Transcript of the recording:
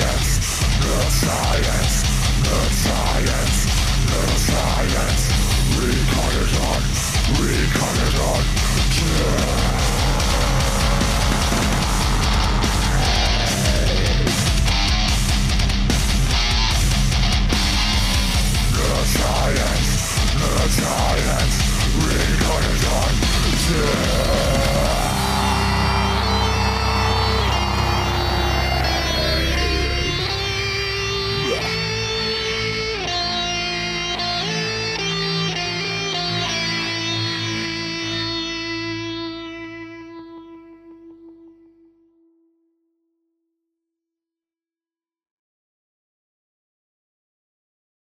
science, nerd science, nerd science.